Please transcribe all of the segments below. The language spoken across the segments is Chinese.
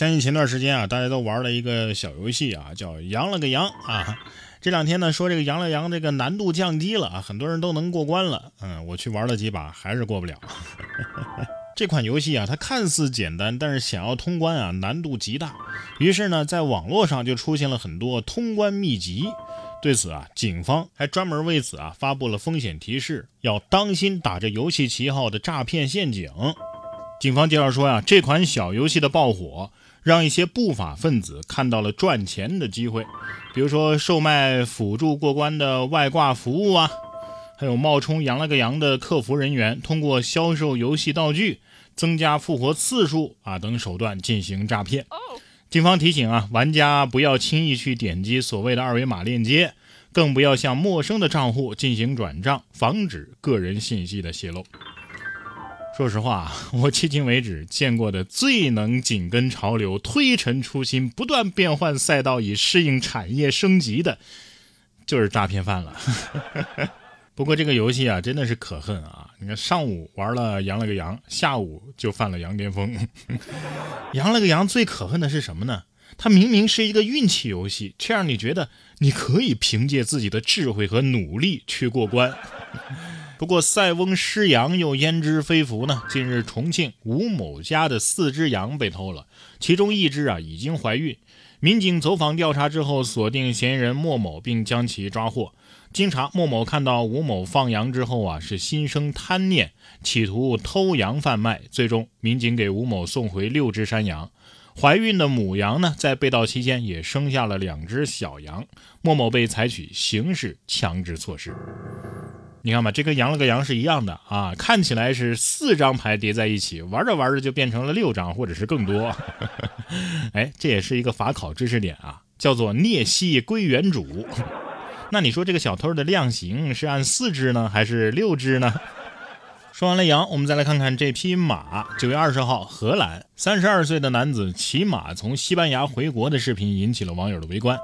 相信前段时间啊，大家都玩了一个小游戏啊，叫“羊了个羊”啊。这两天呢，说这个“羊了羊”这个难度降低了啊，很多人都能过关了。嗯，我去玩了几把，还是过不了。这款游戏啊，它看似简单，但是想要通关啊，难度极大。于是呢，在网络上就出现了很多通关秘籍。对此啊，警方还专门为此啊发布了风险提示，要当心打着游戏旗号的诈骗陷阱。警方介绍说呀，这款小游戏的爆火。让一些不法分子看到了赚钱的机会，比如说售卖辅助过关的外挂服务啊，还有冒充羊了个羊的客服人员，通过销售游戏道具、增加复活次数啊等手段进行诈骗。警方提醒啊，玩家不要轻易去点击所谓的二维码链接，更不要向陌生的账户进行转账，防止个人信息的泄露。说实话，我迄今为止见过的最能紧跟潮流、推陈出新、不断变换赛道以适应产业升级的，就是诈骗犯了。不过这个游戏啊，真的是可恨啊！你看，上午玩了羊了个羊，下午就犯了羊癫疯。羊了个羊最可恨的是什么呢？它明明是一个运气游戏，却让你觉得你可以凭借自己的智慧和努力去过关。不过，塞翁失羊又焉知非福呢？近日，重庆吴某家的四只羊被偷了，其中一只啊已经怀孕。民警走访调查之后，锁定嫌疑人莫某，并将其抓获。经查，莫某看到吴某放羊之后啊，是心生贪念，企图偷羊贩卖。最终，民警给吴某送回六只山羊。怀孕的母羊呢，在被盗期间也生下了两只小羊。莫某被采取刑事强制措施。你看吧，这跟羊了个羊是一样的啊，看起来是四张牌叠在一起，玩着玩着就变成了六张或者是更多。哎，这也是一个法考知识点啊，叫做孽蜥归原主。那你说这个小偷的量刑是按四只呢，还是六只呢？说完了羊，我们再来看看这匹马。九月二十号，荷兰三十二岁的男子骑马从西班牙回国的视频引起了网友的围观。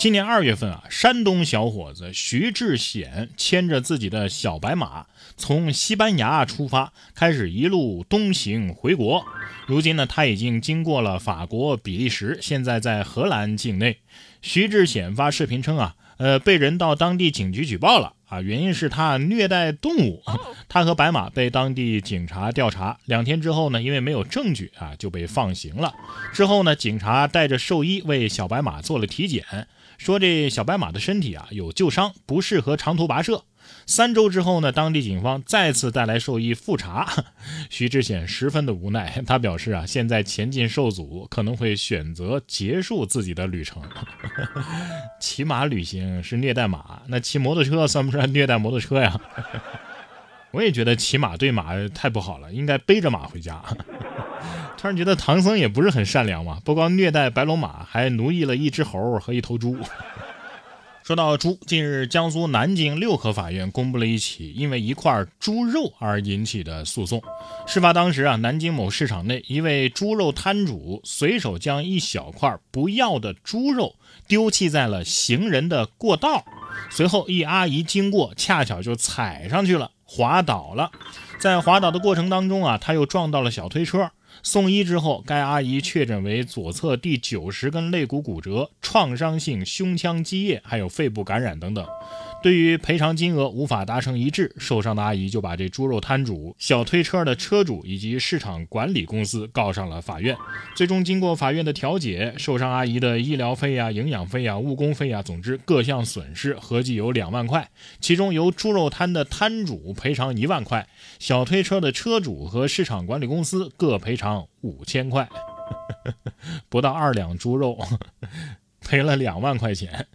今年二月份啊，山东小伙子徐志显牵着自己的小白马从西班牙出发，开始一路东行回国。如今呢，他已经经过了法国、比利时，现在在荷兰境内。徐志显发视频称啊，呃，被人到当地警局举报了。啊，原因是他虐待动物，他和白马被当地警察调查，两天之后呢，因为没有证据啊，就被放行了。之后呢，警察带着兽医为小白马做了体检，说这小白马的身体啊有旧伤，不适合长途跋涉。三周之后呢，当地警方再次带来兽医复查，徐志显十分的无奈，他表示啊，现在前进受阻，可能会选择结束自己的旅程。骑马旅行是虐待马，那骑摩托车算不算虐待摩托车呀？我也觉得骑马对马太不好了，应该背着马回家。突然觉得唐僧也不是很善良嘛，不光虐待白龙马，还奴役了一只猴和一头猪。说到猪，近日江苏南京六合法院公布了一起因为一块猪肉而引起的诉讼。事发当时啊，南京某市场内，一位猪肉摊主随手将一小块不要的猪肉丢弃在了行人的过道，随后一阿姨经过，恰巧就踩上去了，滑倒了。在滑倒的过程当中啊，他又撞到了小推车。送医之后，该阿姨确诊为左侧第九十根肋骨骨折、创伤性胸腔积液，还有肺部感染等等。对于赔偿金额无法达成一致，受伤的阿姨就把这猪肉摊主、小推车的车主以及市场管理公司告上了法院。最终经过法院的调解，受伤阿姨的医疗费呀、营养费呀、误工费呀，总之各项损失合计有两万块。其中由猪肉摊的摊主赔偿一万块，小推车的车主和市场管理公司各赔偿五千块。不到二两猪肉，赔了两万块钱。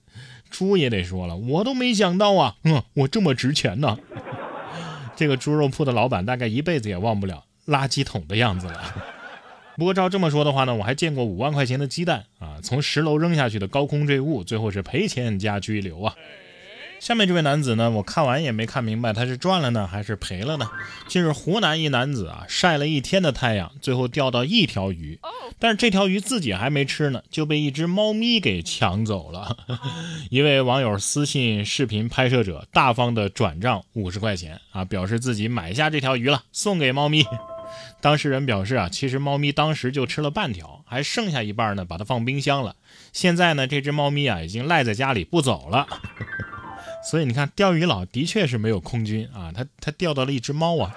猪也得说了，我都没想到啊，嗯，我这么值钱呢。这个猪肉铺的老板大概一辈子也忘不了垃圾桶的样子了。不过照这么说的话呢，我还见过五万块钱的鸡蛋啊，从十楼扔下去的高空坠物，最后是赔钱加拘留啊。下面这位男子呢，我看完也没看明白他是赚了呢还是赔了呢？近日湖南一男子啊晒了一天的太阳，最后钓到一条鱼，但是这条鱼自己还没吃呢，就被一只猫咪给抢走了。一位网友私信视频拍摄者，大方的转账五十块钱啊，表示自己买下这条鱼了，送给猫咪。当事人表示啊，其实猫咪当时就吃了半条，还剩下一半呢，把它放冰箱了。现在呢，这只猫咪啊已经赖在家里不走了。所以你看，钓鱼佬的确是没有空军啊，他他钓到了一只猫啊。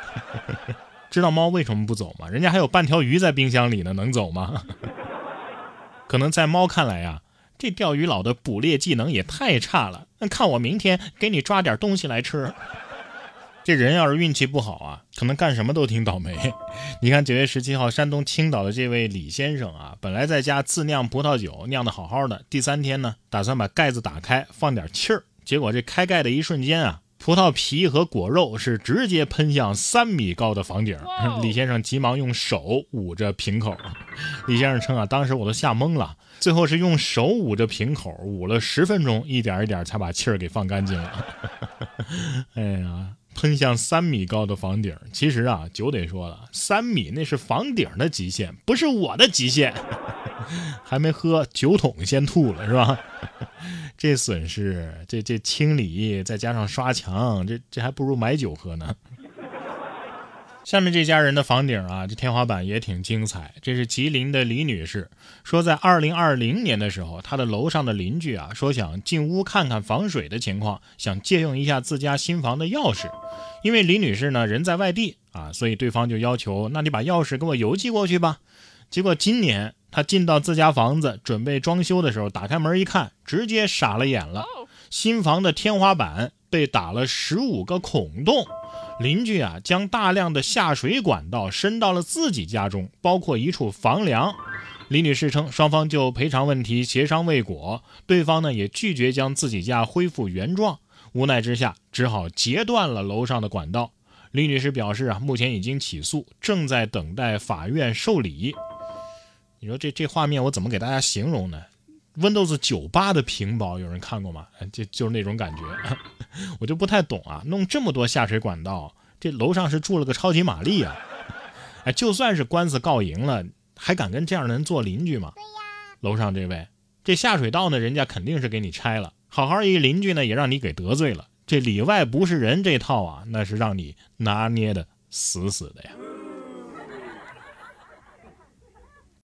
知道猫为什么不走吗？人家还有半条鱼在冰箱里呢，能走吗？可能在猫看来呀，这钓鱼佬的捕猎技能也太差了。那看我明天给你抓点东西来吃。这人要是运气不好啊，可能干什么都挺倒霉。你看九月十七号，山东青岛的这位李先生啊，本来在家自酿葡萄酒，酿的好好的。第三天呢，打算把盖子打开放点气儿，结果这开盖的一瞬间啊，葡萄皮和果肉是直接喷向三米高的房顶。李先生急忙用手捂着瓶口。李先生称啊，当时我都吓懵了，最后是用手捂着瓶口捂了十分钟，一点一点才把气儿给放干净了。哎呀！喷向三米高的房顶，其实啊，酒得说了，三米那是房顶的极限，不是我的极限。还没喝酒桶先吐了是吧？这损失，这这清理再加上刷墙，这这还不如买酒喝呢。下面这家人的房顶啊，这天花板也挺精彩。这是吉林的李女士说，在二零二零年的时候，她的楼上的邻居啊说想进屋看看防水的情况，想借用一下自家新房的钥匙。因为李女士呢人在外地啊，所以对方就要求，那你把钥匙给我邮寄过去吧。结果今年她进到自家房子准备装修的时候，打开门一看，直接傻了眼了。新房的天花板被打了十五个孔洞。邻居啊，将大量的下水管道伸到了自己家中，包括一处房梁。李女士称，双方就赔偿问题协商未果，对方呢也拒绝将自己家恢复原状，无奈之下只好截断了楼上的管道。李女士表示啊，目前已经起诉，正在等待法院受理。你说这这画面我怎么给大家形容呢？Windows 九八的屏保有人看过吗？就就是那种感觉。我就不太懂啊，弄这么多下水管道，这楼上是住了个超级玛丽啊！哎，就算是官司告赢了，还敢跟这样的人做邻居吗？楼上这位，这下水道呢，人家肯定是给你拆了，好好一邻居呢，也让你给得罪了。这里外不是人这套啊，那是让你拿捏的死死的呀。